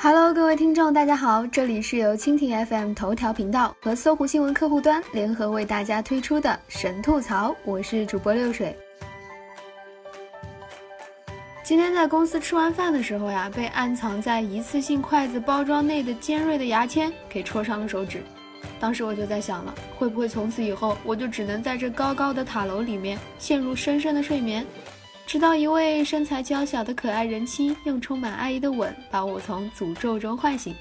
Hello，各位听众，大家好，这里是由蜻蜓 FM 头条频道和搜狐新闻客户端联合为大家推出的神吐槽，我是主播六水。今天在公司吃完饭的时候呀，被暗藏在一次性筷子包装内的尖锐的牙签给戳伤了手指。当时我就在想了，会不会从此以后我就只能在这高高的塔楼里面陷入深深的睡眠？直到一位身材娇小的可爱人妻用充满爱意的吻把我从诅咒中唤醒。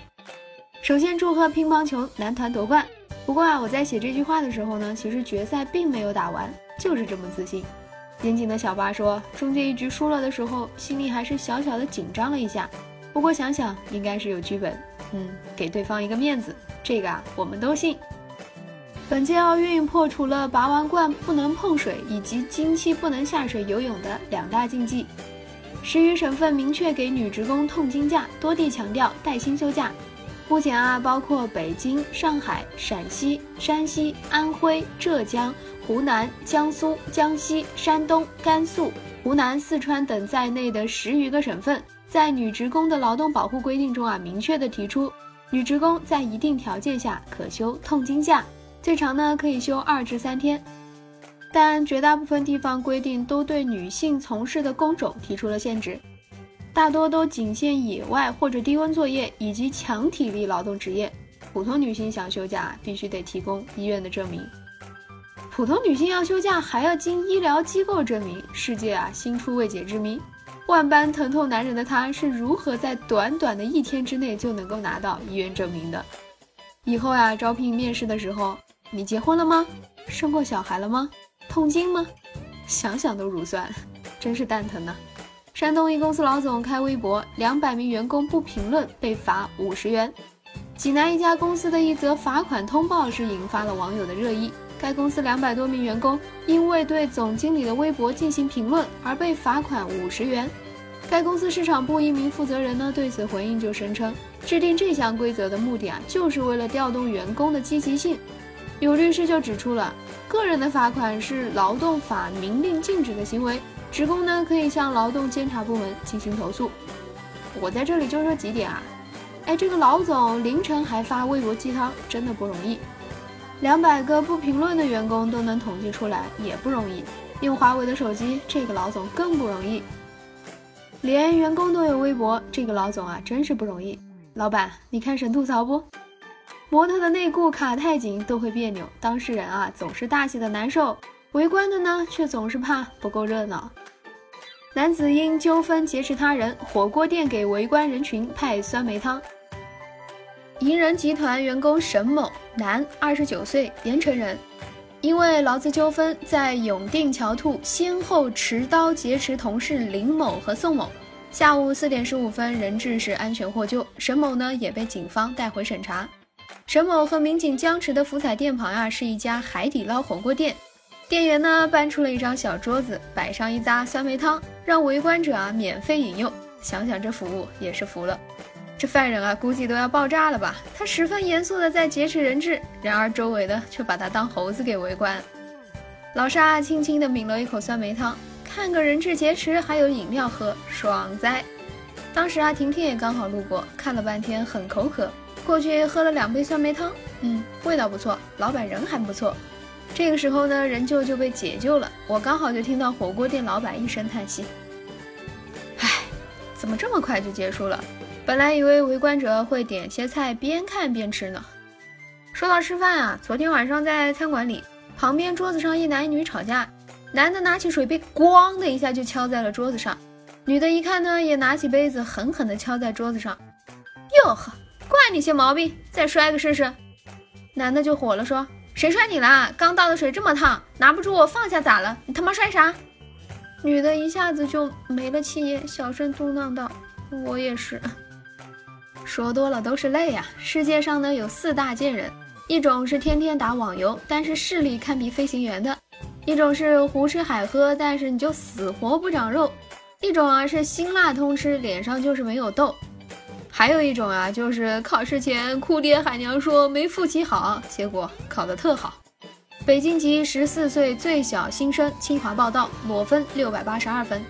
首先祝贺乒乓球男团夺冠。不过啊，我在写这句话的时候呢，其实决赛并没有打完，就是这么自信。严谨的小八说，中间一局输了的时候，心里还是小小的紧张了一下。不过想想应该是有剧本，嗯，给对方一个面子，这个啊我们都信。本届奥运破除了拔完罐不能碰水以及经期不能下水游泳的两大禁忌，十余省份明确给女职工痛经假，多地强调带薪休假。目前啊，包括北京、上海、陕西、山西、安徽、浙江、湖南、江苏、江西、山东、甘肃、湖南、四川等在内的十余个省份，在女职工的劳动保护规定中啊，明确的提出，女职工在一定条件下可休痛经假。最长呢可以休二至三天，但绝大部分地方规定都对女性从事的工种提出了限制，大多都仅限野外或者低温作业以及强体力劳动职业。普通女性想休假，必须得提供医院的证明。普通女性要休假，还要经医疗机构证明，世界啊新出未解之谜。万般疼痛难忍的她，是如何在短短的一天之内就能够拿到医院证明的？以后啊，招聘面试的时候。你结婚了吗？生过小孩了吗？痛经吗？想想都乳酸，真是蛋疼呢。山东一公司老总开微博，两百名员工不评论被罚五十元。济南一家公司的一则罚款通报是引发了网友的热议。该公司两百多名员工因为对总经理的微博进行评论而被罚款五十元。该公司市场部一名负责人呢对此回应就声称，制定这项规则的目的啊，就是为了调动员工的积极性。有律师就指出了，个人的罚款是劳动法明令禁止的行为，职工呢可以向劳动监察部门进行投诉。我在这里就说几点啊，哎，这个老总凌晨还发微博鸡汤，真的不容易。两百个不评论的员工都能统计出来，也不容易。用华为的手机，这个老总更不容易。连员工都有微博，这个老总啊，真是不容易。老板，你看神吐槽不？模特的内裤卡太紧都会别扭，当事人啊总是大气的难受，围观的呢却总是怕不够热闹。男子因纠纷劫持他人，火锅店给围观人群派酸梅汤。银人集团员工沈某，男，二十九岁，盐城人，因为劳资纠纷，在永定桥兔先后持刀劫持同事林某和宋某。下午四点十五分，人质是安全获救，沈某呢也被警方带回审查。沈某和民警僵持的福彩店旁啊，是一家海底捞火锅店。店员呢搬出了一张小桌子，摆上一扎酸梅汤，让围观者啊免费饮用。想想这服务也是服了。这犯人啊估计都要爆炸了吧？他十分严肃的在劫持人质，然而周围的却把他当猴子给围观。老沙轻轻的抿了一口酸梅汤，看个人质劫持还有饮料喝，爽哉！当时啊婷婷也刚好路过，看了半天很口渴。过去喝了两杯酸梅汤，嗯，味道不错，老板人还不错。这个时候呢，人就就被解救了。我刚好就听到火锅店老板一声叹息：“唉，怎么这么快就结束了？本来以为围观者会点些菜边看边吃呢。”说到吃饭啊，昨天晚上在餐馆里，旁边桌子上一男一女吵架，男的拿起水杯，咣的一下就敲在了桌子上，女的一看呢，也拿起杯子狠狠地敲在桌子上，哟呵。怪你些毛病，再摔个试试。男的就火了，说：“谁摔你了？刚倒的水这么烫，拿不住我放下咋了？你他妈摔啥？”女的一下子就没了气焰，小声嘟囔道：“我也是。”说多了都是泪呀。世界上呢有四大贱人，一种是天天打网游，但是视力堪比飞行员的；一种是胡吃海喝，但是你就死活不长肉；一种啊是辛辣通吃，脸上就是没有痘；还有一种啊就是考试前哭爹喊娘说没复习好，结果考得特好。北京籍十四岁最小新生清华报道，裸分六百八十二分。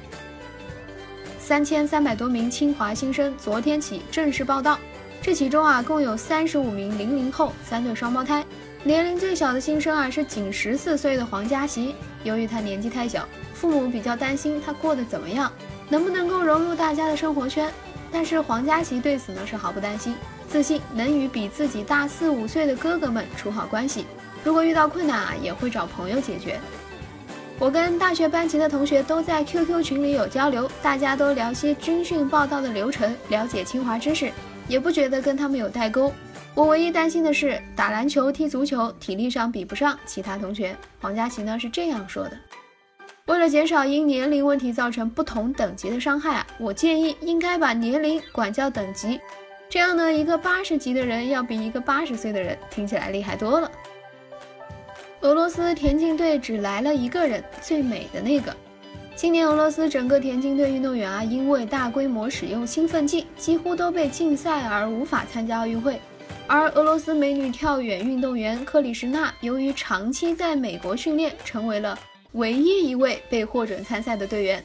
三千三百多名清华新生昨天起正式报到，这其中啊共有三十五名零零后，三对双胞胎。年龄最小的新生啊是仅十四岁的黄嘉琪，由于他年纪太小，父母比较担心他过得怎么样，能不能够融入大家的生活圈。但是黄嘉琪对此呢是毫不担心，自信能与比自己大四五岁的哥哥们处好关系，如果遇到困难啊也会找朋友解决。我跟大学班级的同学都在 QQ 群里有交流，大家都聊些军训报道的流程，了解清华知识，也不觉得跟他们有代沟。我唯一担心的是打篮球、踢足球，体力上比不上其他同学。黄佳琪呢是这样说的：为了减少因年龄问题造成不同等级的伤害啊，我建议应该把年龄管叫等级，这样呢，一个八十级的人要比一个八十岁的人听起来厉害多了。俄罗斯田径队只来了一个人，最美的那个。今年俄罗斯整个田径队运动员啊，因为大规模使用兴奋剂，几乎都被禁赛而无法参加奥运会。而俄罗斯美女跳远运动员克里什娜，由于长期在美国训练，成为了唯一一位被获准参赛的队员。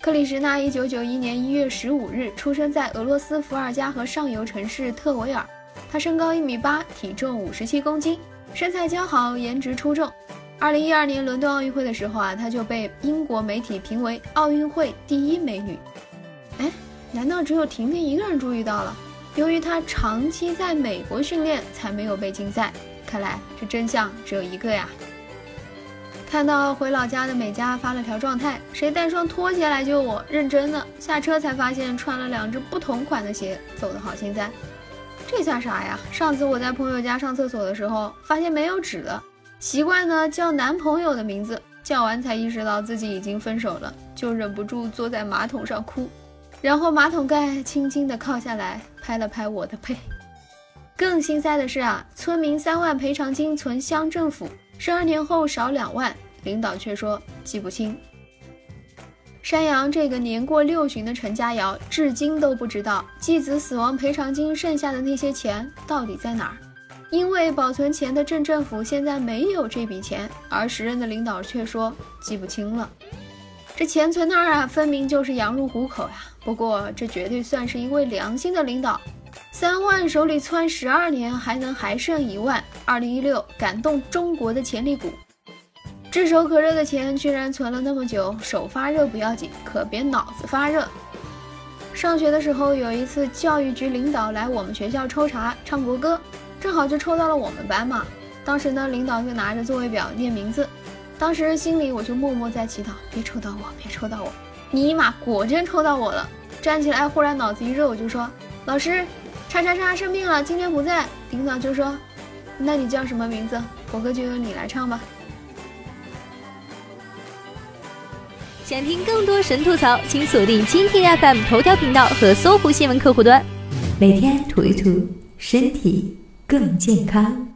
克里什娜一九九一年一月十五日出生在俄罗斯伏尔加河上游城市特维尔，她身高一米八，体重五十七公斤，身材姣好，颜值出众。二零一二年伦敦奥运会的时候啊，她就被英国媒体评为奥运会第一美女。哎，难道只有婷婷一个人注意到了？由于她长期在美国训练，才没有被禁赛。看来这真相只有一个呀！看到回老家的美嘉发了条状态：“谁带双拖鞋来救我？”认真的下车才发现穿了两只不同款的鞋，走的好心塞。这算啥呀？上次我在朋友家上厕所的时候，发现没有纸了，习惯呢叫男朋友的名字，叫完才意识到自己已经分手了，就忍不住坐在马桶上哭。然后马桶盖轻轻地靠下来，拍了拍我的背。更心塞的是啊，村民三万赔偿金存乡政府，十二年后少两万，领导却说记不清。山羊这个年过六旬的陈家瑶，至今都不知道继子死亡赔偿金剩下的那些钱到底在哪儿，因为保存钱的镇政府现在没有这笔钱，而时任的领导却说记不清了。这钱存那儿啊，分明就是羊入虎口呀。不过这绝对算是一位良心的领导，三万手里攥十二年，还能还剩一万。二零一六感动中国的潜力股，炙手可热的钱居然存了那么久，手发热不要紧，可别脑子发热。上学的时候有一次，教育局领导来我们学校抽查唱国歌，正好就抽到了我们班嘛。当时呢，领导就拿着座位表念名字。当时心里我就默默在祈祷，别抽到我，别抽到我。尼玛，果真抽到我了！站起来，忽然脑子一热，我就说：“老师，叉叉叉生病了，今天不在。”领导就说：“那你叫什么名字？国歌就由你来唱吧。”想听更多神吐槽，请锁定蜻蜓 FM 头条频道和搜狐新闻客户端，每天吐一吐，身体更健康。